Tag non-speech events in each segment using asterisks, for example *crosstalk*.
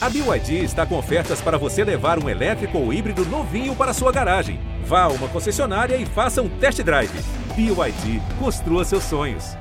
A BYD está com ofertas para você levar um elétrico ou híbrido novinho para sua garagem. Vá a uma concessionária e faça um test drive. BYD, construa seus sonhos.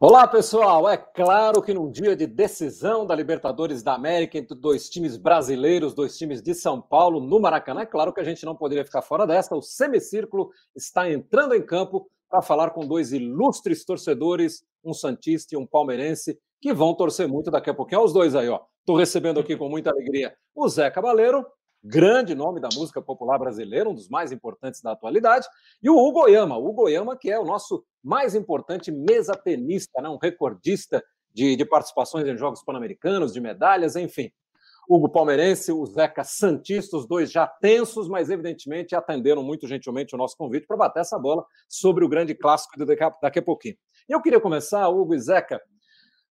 Olá, pessoal! É claro que num dia de decisão da Libertadores da América entre dois times brasileiros, dois times de São Paulo, no Maracanã, é claro que a gente não poderia ficar fora desta. O semicírculo está entrando em campo para falar com dois ilustres torcedores, um Santista e um Palmeirense, que vão torcer muito daqui a pouquinho. Olha os dois aí, ó. Estou recebendo aqui com muita alegria o Zé Cabaleiro, grande nome da música popular brasileira, um dos mais importantes da atualidade, e o Hugo Oyama, o Hugo Oyama, que é o nosso mais importante mesa tenista, né? um recordista de, de participações em Jogos Pan-Americanos, de medalhas, enfim. Hugo Palmeirense, o Zeca Santista, os dois já tensos, mas evidentemente atenderam muito gentilmente o nosso convite para bater essa bola sobre o grande clássico a, daqui a pouquinho. E eu queria começar, Hugo e Zeca,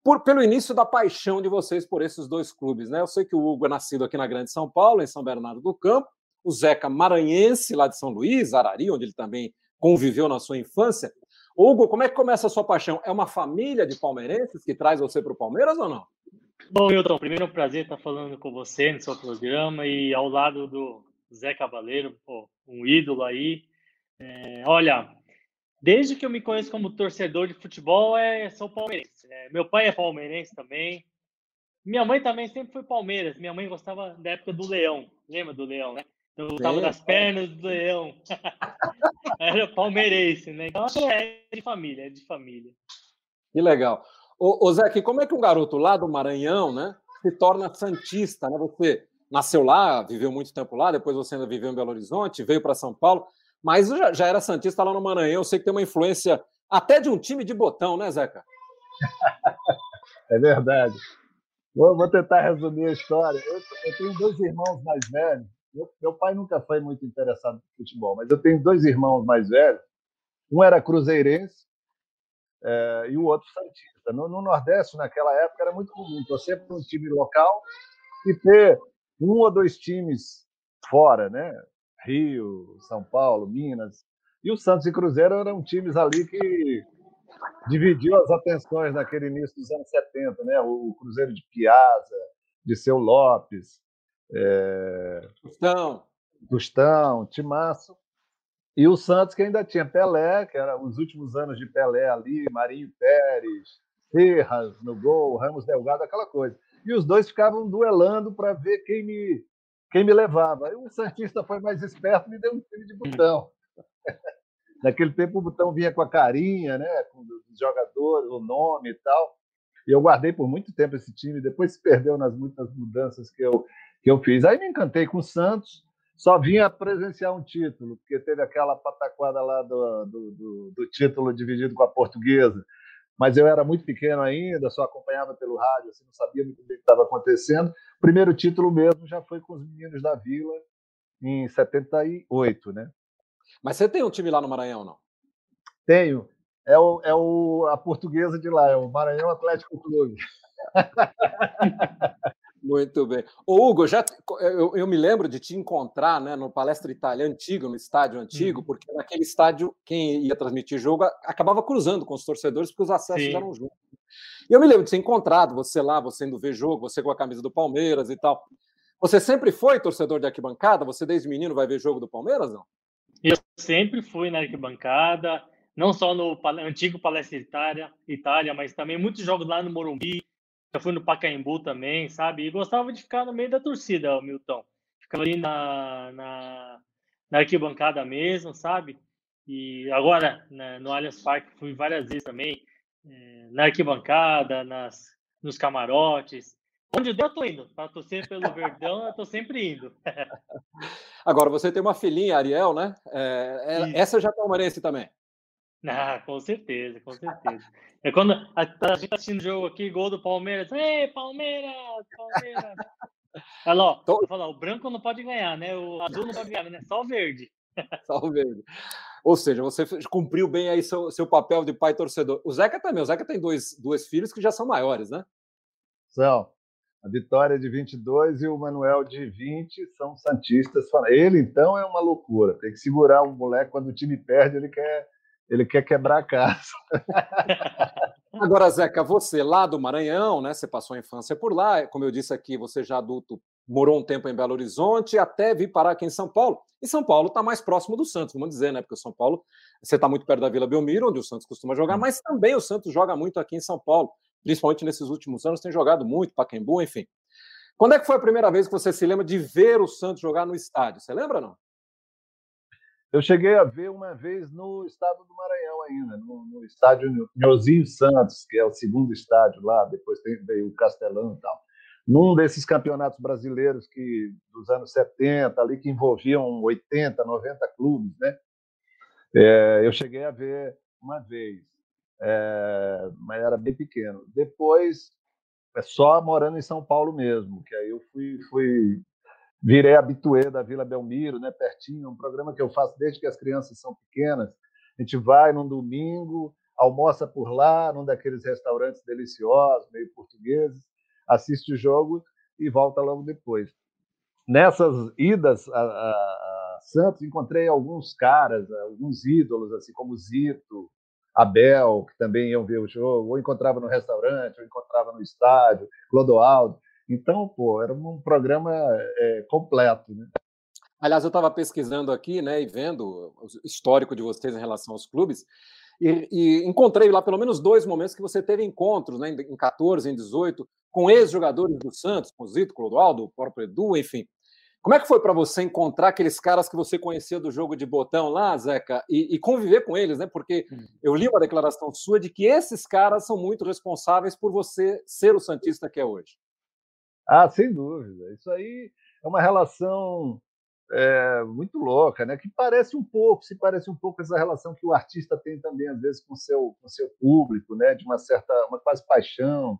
por, pelo início da paixão de vocês por esses dois clubes. Né? Eu sei que o Hugo é nascido aqui na Grande São Paulo, em São Bernardo do Campo, o Zeca maranhense, lá de São Luís, Arari, onde ele também conviveu na sua infância. Hugo, como é que começa a sua paixão? É uma família de palmeirenses que traz você para o Palmeiras ou não? Bom, Milton, primeiro é um prazer estar falando com você no seu programa e ao lado do Zé Cavaleiro, pô, um ídolo aí. É, olha, desde que eu me conheço como torcedor de futebol, é, sou palmeirense. É, meu pai é palmeirense também. Minha mãe também sempre foi Palmeiras. Minha mãe gostava da época do Leão. Lembra do Leão, né? Eu gostava das pernas do Leão. *laughs* Era palmeirense, né? Então, é de família, é de família. Que legal. Ô, ô Zé, como é que um garoto lá do Maranhão, né, se torna santista, né? Você nasceu lá, viveu muito tempo lá, depois você ainda viveu em Belo Horizonte, veio para São Paulo, mas já, já, era santista lá no Maranhão. Eu sei que tem uma influência até de um time de botão, né, Zeca? *laughs* é verdade. Vou, vou, tentar resumir a história. Eu, eu tenho dois irmãos mais velhos. Meu, meu, pai nunca foi muito interessado no futebol, mas eu tenho dois irmãos mais velhos. Um era cruzeirense é, e o outro Santista. No, no, Nordeste, naquela época, era muito comum torcer para um time local e ter um ou dois times fora, né? Rio, São Paulo, Minas. E o Santos e Cruzeiro eram times ali que dividiu as atenções naquele início dos anos 70, né? O Cruzeiro de Piazza, de Seu Lopes, é... Tostão, Tostão, Timaço. E o Santos, que ainda tinha Pelé, que era os últimos anos de Pelé ali, Marinho Pérez, Serras no gol, Ramos Delgado, aquela coisa. E os dois ficavam duelando para ver quem me, quem me levava. Aí o Santista foi mais esperto e me deu um time de botão. *laughs* Naquele tempo o botão vinha com a carinha, né, com os jogadores, o nome e tal. E eu guardei por muito tempo esse time, depois se perdeu nas muitas mudanças que eu, que eu fiz. Aí me encantei com o Santos, só vinha presenciar um título, porque teve aquela pataquada lá do, do, do, do, título dividido com a portuguesa. Mas eu era muito pequeno ainda, só acompanhava pelo rádio, assim, não sabia muito bem o que estava acontecendo. O primeiro título mesmo já foi com os meninos da Vila, em 78, né? Mas você tem um time lá no Maranhão, não? Tenho. É, o, é o, a portuguesa de lá, é o Maranhão Atlético Clube. *laughs* Muito bem. Ô, Hugo, já, eu, eu, me lembro de te encontrar né, no Palestra Itália antigo, no estádio antigo, uhum. porque naquele estádio, quem ia transmitir jogo acabava cruzando com os torcedores, porque os acessos Sim. eram juntos. E eu me lembro de ter encontrado você lá, você indo ver jogo, você com a camisa do Palmeiras e tal. Você sempre foi torcedor de arquibancada? Você desde menino vai ver jogo do Palmeiras, não? Eu sempre fui na arquibancada, não só no antigo Palestra Itália, Itália mas também muitos jogos lá no Morumbi, já fui no Pacaembu também, sabe? E gostava de ficar no meio da torcida, Milton. Ficava ali na, na, na arquibancada mesmo, sabe? E agora, né, no Allianz Parque, fui várias vezes também, é, na arquibancada, nas, nos camarotes. Onde eu tô indo, para torcer pelo *laughs* Verdão, eu tô sempre indo. *laughs* Agora, você tem uma filhinha, Ariel, né? É, essa já é palmeirense também. Ah, com certeza, com certeza. É quando a, a gente tá assistindo o jogo aqui, gol do Palmeiras. Ei, Palmeiras! Palmeiras! Olha lá, Tô... falar, o branco não pode ganhar, né? O azul não pode ganhar, né? Só o verde. *laughs* Só o verde. Ou seja, você cumpriu bem aí seu, seu papel de pai torcedor. O Zeca também. O Zeca tem dois, dois filhos que já são maiores, né? São. A Vitória de 22 e o Manuel de 20 são santistas. Ele, então, é uma loucura. Tem que segurar o moleque quando o time perde, ele quer ele quer quebrar a casa. *laughs* Agora, Zeca, você lá do Maranhão, né? Você passou a infância por lá, como eu disse aqui, você já adulto morou um tempo em Belo Horizonte até vir parar aqui em São Paulo. E São Paulo está mais próximo do Santos, vamos dizer, né? Porque o São Paulo, você está muito perto da Vila Belmiro, onde o Santos costuma jogar, hum. mas também o Santos joga muito aqui em São Paulo, principalmente nesses últimos anos, tem jogado muito, Pacaembu, enfim. Quando é que foi a primeira vez que você se lembra de ver o Santos jogar no estádio? Você lembra não? Eu cheguei a ver uma vez no estado do Maranhão ainda, no, no estádio Nhozinho Santos, que é o segundo estádio lá, depois veio o Castelão e tal. Num desses campeonatos brasileiros que dos anos 70, ali que envolviam 80, 90 clubes, né? É, eu cheguei a ver uma vez, é, mas era bem pequeno. Depois, é só morando em São Paulo mesmo, que aí eu fui, fui virei habituê da Vila Belmiro, né, pertinho, um programa que eu faço desde que as crianças são pequenas. A gente vai num domingo, almoça por lá, num daqueles restaurantes deliciosos, meio portugueses, assiste o jogo e volta logo depois. Nessas idas a, a, a Santos, encontrei alguns caras, alguns ídolos, assim como Zito, Abel, que também iam ver o jogo, ou encontrava no restaurante, ou encontrava no estádio, Clodoaldo. Então, pô, era um programa é, completo, né? Aliás, eu estava pesquisando aqui, né, e vendo o histórico de vocês em relação aos clubes, e, e, encontrei lá pelo menos dois momentos que você teve encontros, né, em 14, em 18, com ex-jogadores do Santos, com o Zito, Clodoaldo, o próprio Edu, enfim. Como é que foi para você encontrar aqueles caras que você conhecia do jogo de botão lá, Zeca, e, e, conviver com eles, né? Porque hum. eu li uma declaração sua de que esses caras são muito responsáveis por você ser o Santista que é hoje. Ah, sem dúvida. Isso aí é uma relação é, muito louca, né? Que parece um pouco, se parece um pouco essa relação que o artista tem também às vezes com seu com seu público, né? De uma certa, uma quase paixão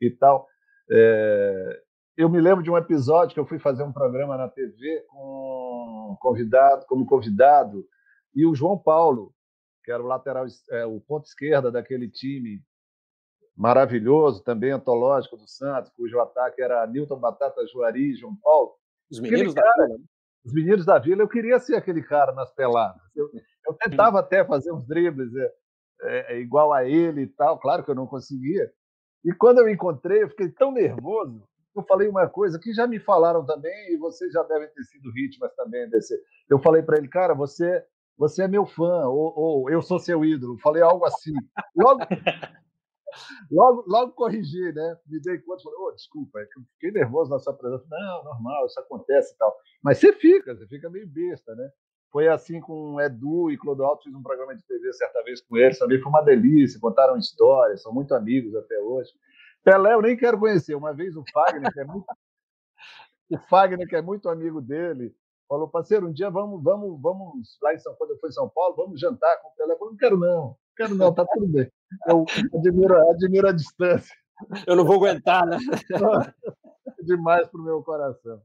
e tal. É, eu me lembro de um episódio que eu fui fazer um programa na TV com convidado, como convidado, e o João Paulo, que era o lateral, é, o ponto esquerda daquele time maravilhoso, também antológico do Santos, cujo ataque era Newton Batata Juari e João Paulo. Os meninos cara, da Vila. Né? Os meninos da Vila, eu queria ser aquele cara nas peladas. Eu, eu tentava até fazer uns dribles é, é, igual a ele e tal, claro que eu não conseguia. E quando eu encontrei, eu fiquei tão nervoso. Eu falei uma coisa que já me falaram também, e vocês já devem ter sido vítimas também desse. Eu falei para ele, cara, você você é meu fã, ou, ou, eu sou seu ídolo. Falei algo assim. Logo, logo, logo corrigi, né? Me dei conta, falei, oh, desculpa, é fiquei nervoso na sua presença. Não, normal, isso acontece e tal. Mas você fica, você fica meio besta, né? Foi assim com Edu e Clodoaldo, fiz um programa de TV certa vez com eles, também foi uma delícia, contaram histórias, são muito amigos até hoje. Pelé eu nem quero conhecer, uma vez o Fagner, que é muito, *laughs* o Fagner, que é muito amigo dele, falou, parceiro, um dia vamos, vamos, vamos lá em São Paulo, eu em São Paulo, vamos jantar com o Pelé. Eu falei, não quero não, quero não, tá tudo bem. Eu admiro, admiro a distância. Eu não vou aguentar, né? É demais para o meu coração.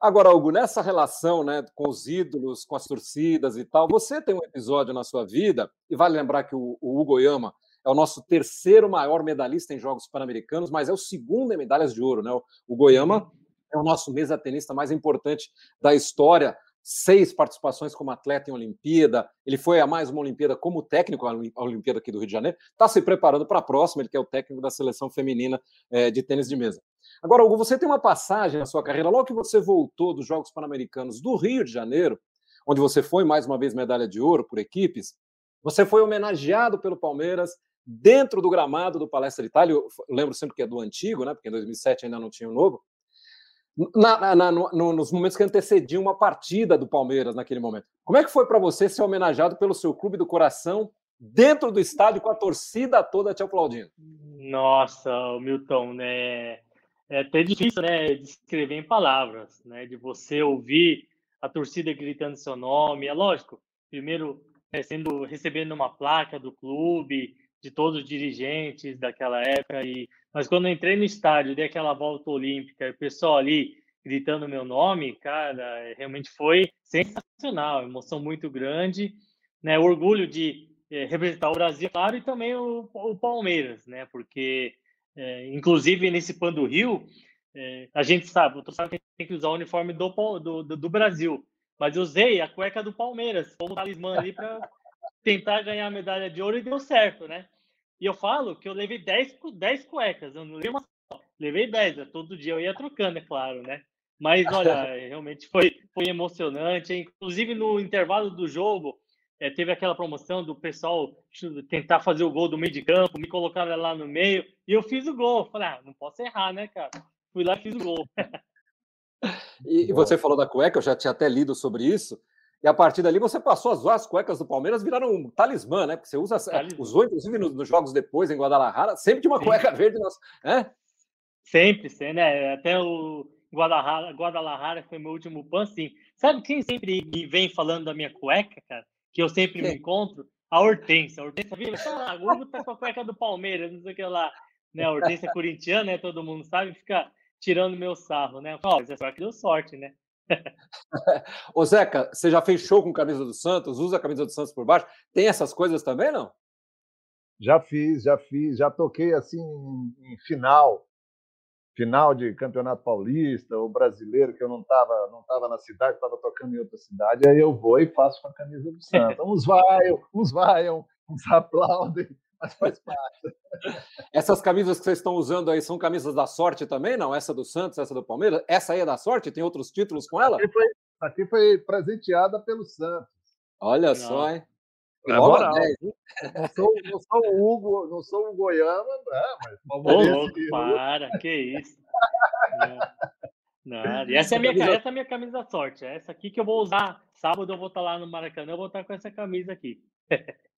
Agora, Hugo, nessa relação né, com os ídolos, com as torcidas e tal, você tem um episódio na sua vida, e vale lembrar que o, o Hugo Yama é o nosso terceiro maior medalhista em Jogos Pan-Americanos, mas é o segundo em medalhas de ouro. Né? O Goiama é o nosso mesa tenista mais importante da história seis participações como atleta em Olimpíada, ele foi a mais uma Olimpíada como técnico, a Olimpíada aqui do Rio de Janeiro, está se preparando para a próxima, ele que é o técnico da seleção feminina é, de tênis de mesa. Agora, Hugo, você tem uma passagem na sua carreira, logo que você voltou dos Jogos Pan-Americanos do Rio de Janeiro, onde você foi mais uma vez medalha de ouro por equipes, você foi homenageado pelo Palmeiras dentro do gramado do Palestra Itália, eu lembro sempre que é do antigo, né, porque em 2007 ainda não tinha o novo, na, na, no, nos momentos que antecediam uma partida do Palmeiras naquele momento. Como é que foi para você ser homenageado pelo seu clube do coração dentro do estádio com a torcida toda te aplaudindo? Nossa, Milton, né? É até difícil, né, descrever em palavras, né, de você ouvir a torcida gritando seu nome. É lógico, primeiro é, sendo recebendo uma placa do clube, de todos os dirigentes daquela época. E, mas quando eu entrei no estádio, dei aquela volta olímpica, o pessoal ali gritando meu nome, cara, é, realmente foi sensacional, emoção muito grande, né? Orgulho de é, representar o Brasil, claro, e também o, o Palmeiras, né? Porque, é, inclusive, nesse Pan do Rio, é, a gente sabe, o que tem que usar o uniforme do, do, do, Brasil, mas eu usei a cueca do Palmeiras como talismã ali para tentar ganhar a medalha de ouro e deu certo, né? E eu falo que eu levei 10, 10 cuecas, eu não levei uma só, levei 10, todo dia eu ia trocando, é claro, né? Mas olha, *laughs* realmente foi, foi emocionante. Inclusive no intervalo do jogo, é, teve aquela promoção do pessoal tentar fazer o gol do meio de campo, me colocaram lá no meio, e eu fiz o gol. Falei, ah, não posso errar, né, cara? Fui lá e fiz o gol. *laughs* e, e você falou da cueca, eu já tinha até lido sobre isso. E a partir dali você passou as, as cuecas do Palmeiras viraram um talismã, né? Porque você usa, talismã. usou inclusive nos, nos, jogos depois em Guadalajara, sempre de uma Sim. cueca verde, né? Sempre, sempre, né? Até o Guadalajara, Guadalajara foi meu último pan, sim. Sabe quem sempre me vem falando da minha cueca, cara? Que eu sempre me encontro? A Hortência. A Hortência viu, ah, o Hugo tá com a cueca do Palmeiras, não sei o que lá. Né? A Hortência é corintiana, né? Todo mundo sabe, fica tirando meu sarro, né? Ó, oh, essa deu sorte, né? *laughs* Ô Zeca, você já fez show com camisa do Santos? Usa a camisa do Santos por baixo? Tem essas coisas também, não? Já fiz, já fiz, já toquei assim em final, final de campeonato paulista ou brasileiro que eu não estava não tava na cidade, estava tocando em outra cidade, aí eu vou e faço com a camisa do *laughs* Santos. Uns vaiam, uns vaiam, uns *laughs* aplaudem, mas faz parte. Essas camisas que vocês estão usando aí são camisas da sorte também, não? Essa do Santos, essa do Palmeiras? Essa aí é da sorte? Tem outros títulos com ela? Aqui foi, aqui foi presenteada pelo Santos. Olha não. só, hein? É moral. Não sou, não sou o Hugo, não sou o Goiama, não, mas Ô, para, que isso. *laughs* Não, e essa é a minha, essa é a minha camisa da sorte. É essa aqui que eu vou usar. Sábado eu vou estar lá no Maracanã, eu vou estar com essa camisa aqui. *laughs*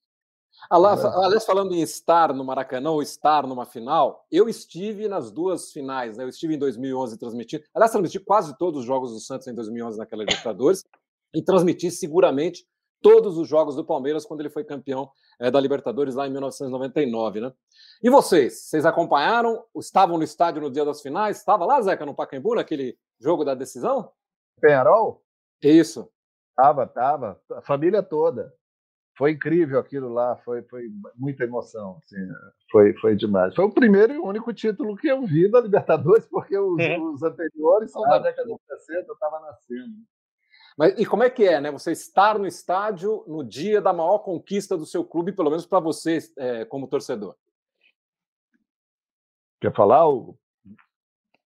Aliás, falando em estar no Maracanã ou estar numa final, eu estive nas duas finais, né? Eu estive em 2011 transmitindo. Aliás, transmiti quase todos os jogos do Santos em 2011 naquela Libertadores e transmiti seguramente todos os jogos do Palmeiras quando ele foi campeão é, da Libertadores lá em 1999, né? E vocês? Vocês acompanharam? Estavam no estádio no dia das finais? Estava lá, Zeca, no Pacaembu, naquele jogo da decisão? Penharol? Isso. Tava, tava. A família toda foi incrível aquilo lá, foi, foi muita emoção, assim, foi, foi demais. Foi o primeiro e único título que eu vi da Libertadores, porque os, é. os anteriores são da década de 60, eu estava nascendo. Mas e como é que é, né? Você estar no estádio no dia da maior conquista do seu clube, pelo menos para você é, como torcedor? Quer falar, Hugo?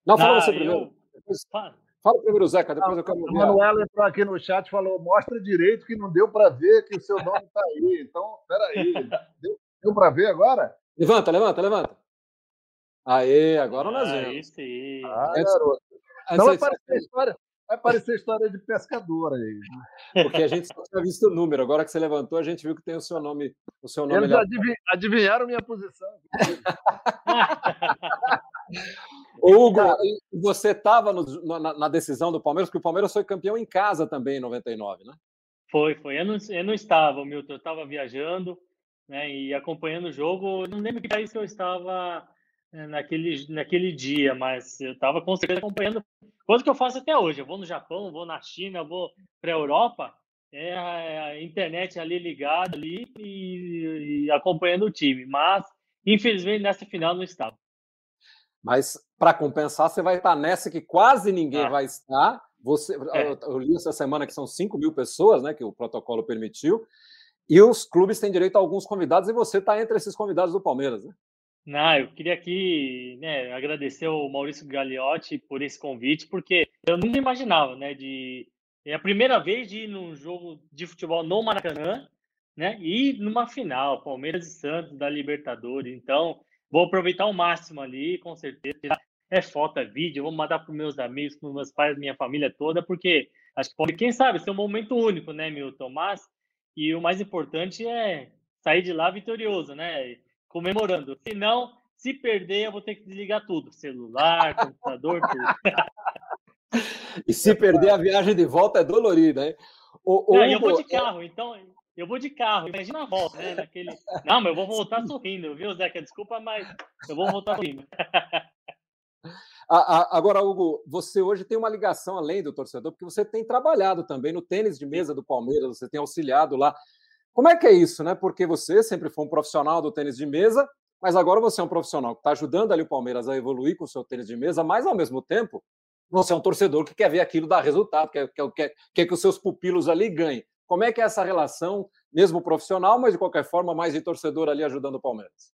Não, fala ah, você primeiro. Eu... Fala primeiro, Zeca, depois eu quero. O Manuel entrou aqui no chat e falou: mostra direito que não deu para ver que o seu nome está aí. Então, peraí. Deu, deu para ver agora? Levanta, levanta, levanta. Aê, agora nós vemos. Aí sim. Ah, garoto. Então vai aparecer, história, vai aparecer história de pescador aí. Porque a gente só tinha visto o número. Agora que você levantou, a gente viu que tem o seu nome. O seu nome Eles adiv... adivinharam minha posição. Hugo, você estava na, na, decisão do Palmeiras, porque o Palmeiras foi campeão em casa também em 99, né? Foi, foi. Eu não, eu não estava, Milton, eu estava viajando né, e acompanhando o jogo. Eu não lembro que país que eu estava naquele, naquele dia, mas eu estava com certeza acompanhando. Coisa que eu faço até hoje. Eu vou no Japão, vou na China, vou para a Europa, é a internet ali ligada ali e, e acompanhando o time. Mas, infelizmente, nessa final não estava. Mas para compensar, você vai estar nessa que quase ninguém ah. vai estar. Você, é. eu, li essa semana que são 5 mil pessoas, né, que o protocolo permitiu, e os clubes têm direito a alguns convidados, e você está entre esses convidados do Palmeiras, né? Não, eu queria aqui né, agradecer ao Maurício Gagliotti por esse convite, porque eu nunca imaginava, né, de é a primeira vez de ir num jogo de futebol no Maracanã, né, e numa final, Palmeiras e Santos da Libertadores. Então, Vou aproveitar o máximo ali, com certeza. É foto, é vídeo, vou mandar para meus amigos, para meus pais, minha família toda, porque acho que pode, quem sabe, ser um momento único, né, Milton? Mas, e o mais importante é sair de lá vitorioso, né? Comemorando. Se não, se perder, eu vou ter que desligar tudo: celular, computador, tudo. e se perder, a viagem de volta é dolorida, hein? O, não, eu vou de é carro, então eu vou de carro, imagina a volta, né? Naquele... Não, mas eu vou voltar sorrindo, viu, Zeca? Desculpa, mas eu vou voltar sorrindo. *laughs* Agora, Hugo, você hoje tem uma ligação além do torcedor, porque você tem trabalhado também no tênis de mesa do Palmeiras, você tem auxiliado lá. Como é que é isso, né? Porque você sempre foi um profissional do tênis de mesa, mas agora você é um profissional que está ajudando ali o Palmeiras a evoluir com o seu tênis de mesa, mas ao mesmo tempo você é um torcedor que quer ver aquilo dar resultado, quer, quer, quer, quer que os seus pupilos ali ganhem. Como é que é essa relação, mesmo profissional, mas de qualquer forma, mais de torcedor ali ajudando o Palmeiras?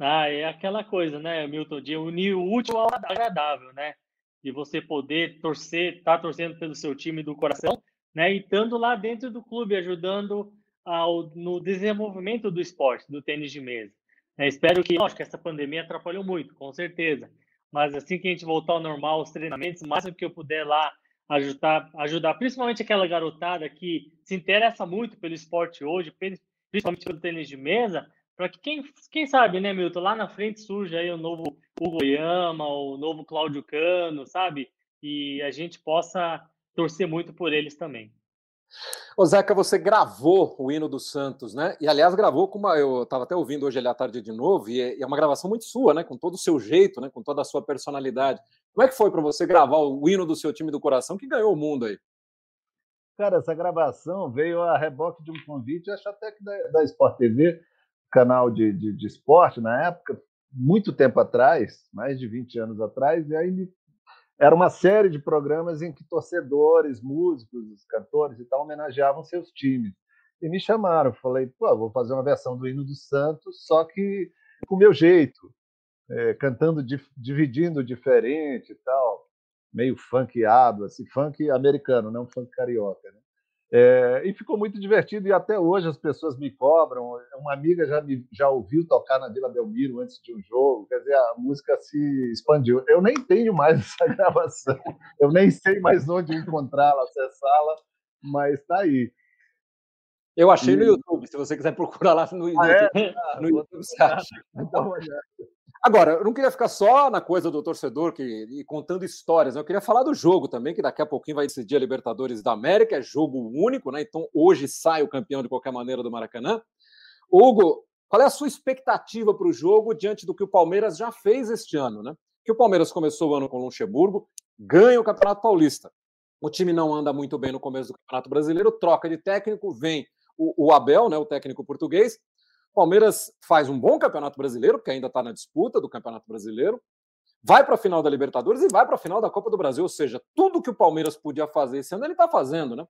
Ah, é aquela coisa, né, Milton, de unir o útil ao agradável, né? De você poder torcer, estar tá torcendo pelo seu time do coração, né? E estando lá dentro do clube, ajudando ao, no desenvolvimento do esporte, do tênis de mesa. É, espero que, lógico, essa pandemia atrapalhou muito, com certeza. Mas assim que a gente voltar ao normal, os treinamentos, o máximo que eu puder lá ajudar, ajudar principalmente aquela garotada que se interessa muito pelo esporte hoje, principalmente pelo tênis de mesa, para que quem, quem sabe, né, Milton, lá na frente surja aí o novo Hugo Yama, o novo Cláudio Cano, sabe? E a gente possa torcer muito por eles também. Ô Zeca, você gravou o hino do Santos, né? E aliás, gravou com uma. Eu estava até ouvindo hoje à tarde de novo, e é, e é uma gravação muito sua, né? Com todo o seu jeito, né? Com toda a sua personalidade. Como é que foi para você gravar o hino do seu time do coração que ganhou o mundo aí? Cara, essa gravação veio a reboque de um convite, acho até que da, da Sport TV, canal de, de, de esporte na época, muito tempo atrás, mais de 20 anos atrás, e aí me era uma série de programas em que torcedores, músicos, cantores e tal homenageavam seus times. E me chamaram, falei, pô, vou fazer uma versão do hino do Santos, só que com o meu jeito, é, cantando, dividindo diferente e tal, meio funkeado, assim, funk americano, não funk carioca. Né? É, e ficou muito divertido e até hoje as pessoas me cobram. Uma amiga já me já ouviu tocar na Vila Belmiro antes de um jogo, quer dizer, a música se expandiu. Eu nem tenho mais *laughs* essa gravação, eu nem sei mais onde encontrá-la, acessá-la, mas está aí. Eu achei e... no YouTube, se você quiser procurar lá no, ah, é? YouTube, *laughs* ah, no YouTube, você acha. Dá uma olhada. Agora, eu não queria ficar só na coisa do torcedor que, e contando histórias, né? eu queria falar do jogo também, que daqui a pouquinho vai decidir a Libertadores da América, é jogo único, né? Então hoje sai o campeão de qualquer maneira do Maracanã. Hugo, qual é a sua expectativa para o jogo diante do que o Palmeiras já fez este ano, né? Que o Palmeiras começou o ano com o Luxemburgo, ganha o Campeonato Paulista. O time não anda muito bem no começo do Campeonato Brasileiro, troca de técnico, vem o, o Abel, né, o técnico português, Palmeiras faz um bom campeonato brasileiro, porque ainda está na disputa do campeonato brasileiro, vai para a final da Libertadores e vai para a final da Copa do Brasil. Ou seja, tudo que o Palmeiras podia fazer esse ano, ele está fazendo, né?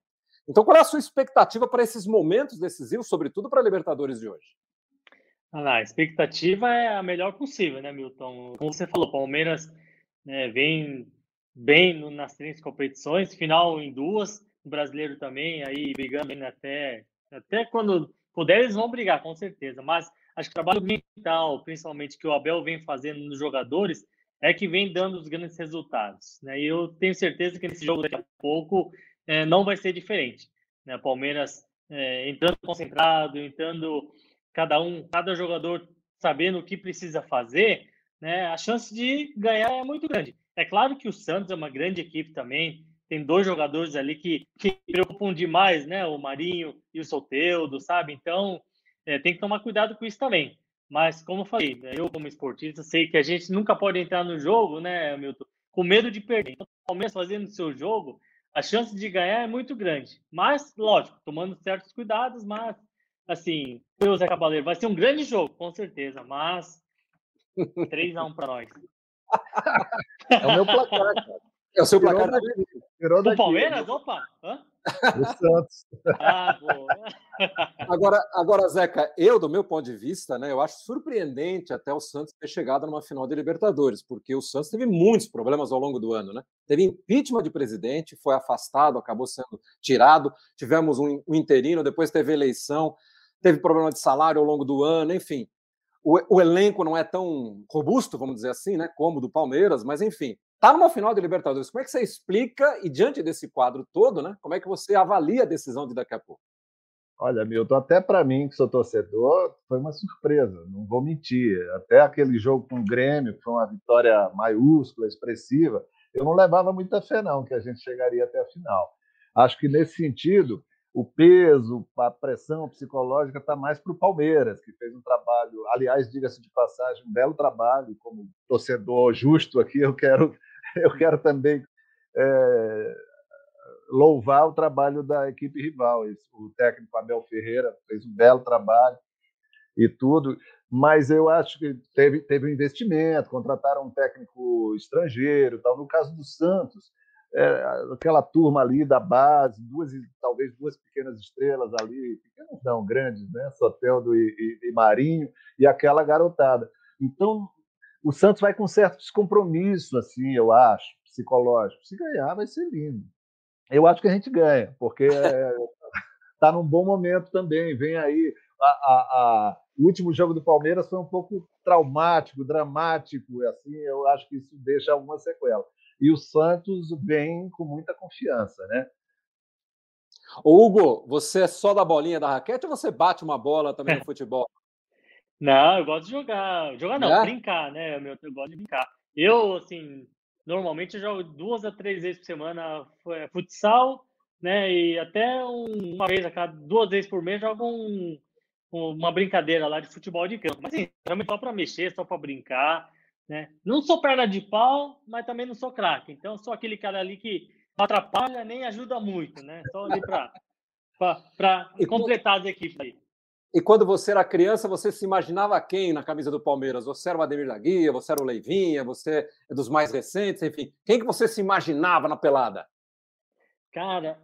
Então, qual é a sua expectativa para esses momentos decisivos, sobretudo para a Libertadores de hoje? Ah, a expectativa é a melhor possível, né, Milton? Como você falou, Palmeiras né, vem bem nas três competições, final em duas, o brasileiro também, aí brigando até, até quando puder, eles vão brigar, com certeza. Mas acho que o trabalho mental, principalmente que o Abel vem fazendo nos jogadores, é que vem dando os grandes resultados. Né? E eu tenho certeza que nesse jogo daqui a pouco é, não vai ser diferente. Né? Palmeiras é, entrando concentrado, entrando cada um, cada jogador sabendo o que precisa fazer, né? a chance de ganhar é muito grande. É claro que o Santos é uma grande equipe também, tem dois jogadores ali que, que preocupam demais, né? O Marinho e o Soteudo, sabe? Então, é, tem que tomar cuidado com isso também. Mas, como eu falei, né, eu como esportista sei que a gente nunca pode entrar no jogo, né, Milton, com medo de perder. Então, o Palmeiras fazendo o seu jogo, a chance de ganhar é muito grande. Mas, lógico, tomando certos cuidados, mas, assim, o Zé Cabaleiro, vai ser um grande jogo, com certeza, mas *laughs* 3x1 para nós. É o meu placar, cara. É o seu placar da Virou o Palmeiras? Opa! Hã? O Santos. *laughs* Ah, agora, agora, Zeca, eu, do meu ponto de vista, né, eu acho surpreendente até o Santos ter chegado numa final de Libertadores, porque o Santos teve muitos problemas ao longo do ano, né? Teve impeachment de presidente, foi afastado, acabou sendo tirado, tivemos um, um interino, depois teve eleição, teve problema de salário ao longo do ano, enfim. O, o elenco não é tão robusto, vamos dizer assim, né, como o do Palmeiras, mas enfim, Está numa final de Libertadores. Como é que você explica, e diante desse quadro todo, né, como é que você avalia a decisão de daqui a pouco? Olha, Milton, até para mim, que sou torcedor, foi uma surpresa, não vou mentir. Até aquele jogo com o Grêmio, que foi uma vitória maiúscula, expressiva, eu não levava muita fé, não, que a gente chegaria até a final. Acho que, nesse sentido, o peso, a pressão psicológica está mais para o Palmeiras, que fez um trabalho, aliás, diga-se de passagem, um belo trabalho, como torcedor justo aqui, eu quero *laughs* eu quero também é, louvar o trabalho da equipe rival. O técnico Abel Ferreira fez um belo trabalho e tudo, mas eu acho que teve, teve um investimento, contrataram um técnico estrangeiro, tal. No caso do Santos, é, aquela turma ali da base, duas talvez duas pequenas estrelas ali, pequenas não, grandes, né? Soteldo e, e, e Marinho, e aquela garotada. Então, o Santos vai com certo descompromisso, assim, eu acho, psicológico. Se ganhar, vai ser lindo. Eu acho que a gente ganha, porque está num bom momento também. Vem aí. A, a, a, o último jogo do Palmeiras foi um pouco traumático, dramático, assim, eu acho que isso deixa alguma sequela. E o Santos vem com muita confiança, né? Ô, Hugo, você é só da bolinha da raquete ou você bate uma bola também no *laughs* futebol? Não, eu gosto de jogar. Jogar não, é? brincar, né? Eu, eu gosto de brincar. Eu, assim, normalmente eu jogo duas a três vezes por semana é, futsal, né? E até uma vez a cada duas vezes por mês jogo um, uma brincadeira lá de futebol de campo. Mas assim, realmente só para mexer, só para brincar, né? Não sou perna de pau, mas também não sou craque. Então sou aquele cara ali que não atrapalha nem ajuda muito, né? Só ali para completar as equipes aí. E quando você era criança, você se imaginava quem na camisa do Palmeiras? Você era o Ademir da Guia, você era o Leivinha, você é dos mais recentes, enfim. Quem que você se imaginava na pelada? Cara,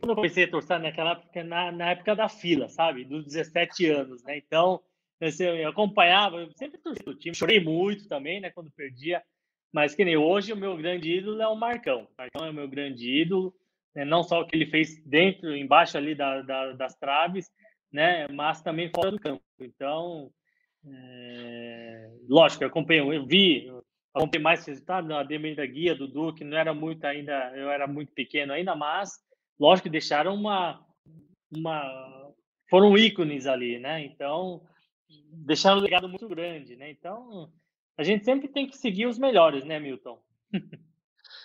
quando eu comecei a torcer naquela época, na, na época da fila, sabe? Dos 17 anos, né? Então, eu acompanhava, eu sempre torci o time, chorei muito também, né? Quando perdia. Mas que nem hoje, o meu grande ídolo é o Marcão. O Marcão é o meu grande ídolo, né? não só o que ele fez dentro, embaixo ali da, da, das traves, né? Mas também fora do campo. Então, é... lógico, eu acompanhei, eu vi, eu acompanhei mais resultados na Ademir da Guia, do Duque, não era muito ainda, eu era muito pequeno ainda, mas lógico que deixaram uma, uma foram ícones ali, né? Então, deixaram um legado muito grande, né? Então, a gente sempre tem que seguir os melhores, né, Milton? *laughs*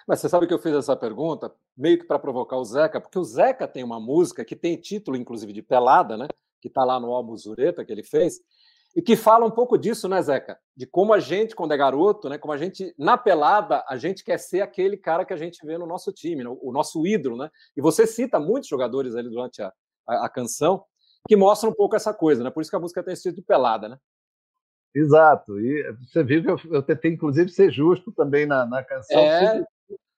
Mas você sabe que eu fiz essa pergunta meio que para provocar o Zeca, porque o Zeca tem uma música que tem título, inclusive, de Pelada, né? Que está lá no álbum Zureta que ele fez, e que fala um pouco disso, né, Zeca? De como a gente, quando é garoto, né? Como a gente, na pelada, a gente quer ser aquele cara que a gente vê no nosso time, o nosso ídolo, né? E você cita muitos jogadores ali durante a, a, a canção que mostram um pouco essa coisa, né? Por isso que a música tem esse título de pelada, né? Exato. E você viu que eu, eu tentei, inclusive, ser justo também na, na canção. É...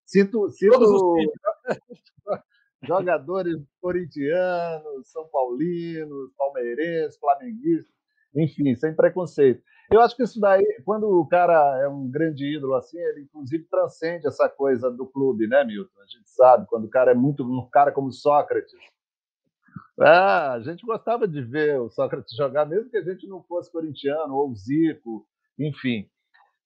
Sinto, sinto *laughs* jogadores corintianos, são paulinos, palmeirenses, flamenguistas, enfim, sem preconceito. Eu acho que isso daí, quando o cara é um grande ídolo assim, ele inclusive transcende essa coisa do clube, né, Milton? A gente sabe, quando o cara é muito um cara como Sócrates. Ah, a gente gostava de ver o Sócrates jogar, mesmo que a gente não fosse corintiano ou Zico, enfim.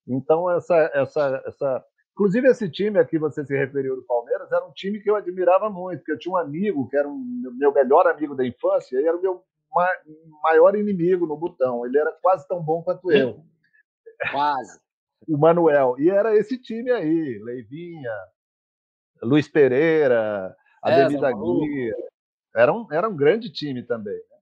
Então essa essa essa Inclusive, esse time a que você se referiu do Palmeiras era um time que eu admirava muito, porque eu tinha um amigo que era um meu melhor amigo da infância e era o meu maior inimigo no botão. Ele era quase tão bom quanto eu. *laughs* Quase. o Manuel. E era esse time aí, Leivinha, Luiz Pereira, Ademir é, Guia. Era um, era um grande time também. Né?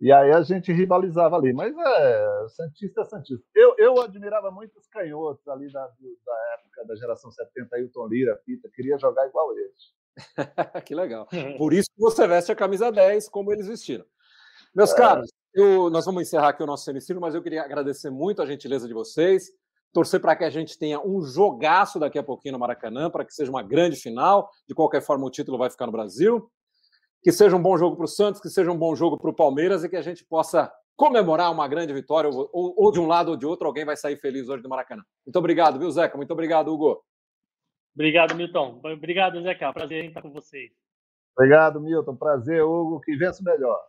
E aí a gente rivalizava ali. Mas é, Santista é Santista. Eu, eu admirava muito os canhotos ali da, da época da geração 70, Hilton Lira, Pita. Queria jogar igual eles. *laughs* que legal. Por isso que você veste a camisa 10 como eles vestiram. Meus é. caros, eu, nós vamos encerrar aqui o nosso semicírculo, mas eu queria agradecer muito a gentileza de vocês, torcer para que a gente tenha um jogaço daqui a pouquinho no Maracanã, para que seja uma grande final. De qualquer forma, o título vai ficar no Brasil. Que seja um bom jogo para o Santos, que seja um bom jogo para o Palmeiras e que a gente possa comemorar uma grande vitória, ou, ou, de um lado ou de outro, alguém vai sair feliz hoje do Maracanã. Muito obrigado, viu, Zeca? Muito obrigado, Hugo. Obrigado, Milton. Obrigado, Zeca. Prazer em estar com vocês. Obrigado, Milton. Prazer, Hugo. Que vença melhor.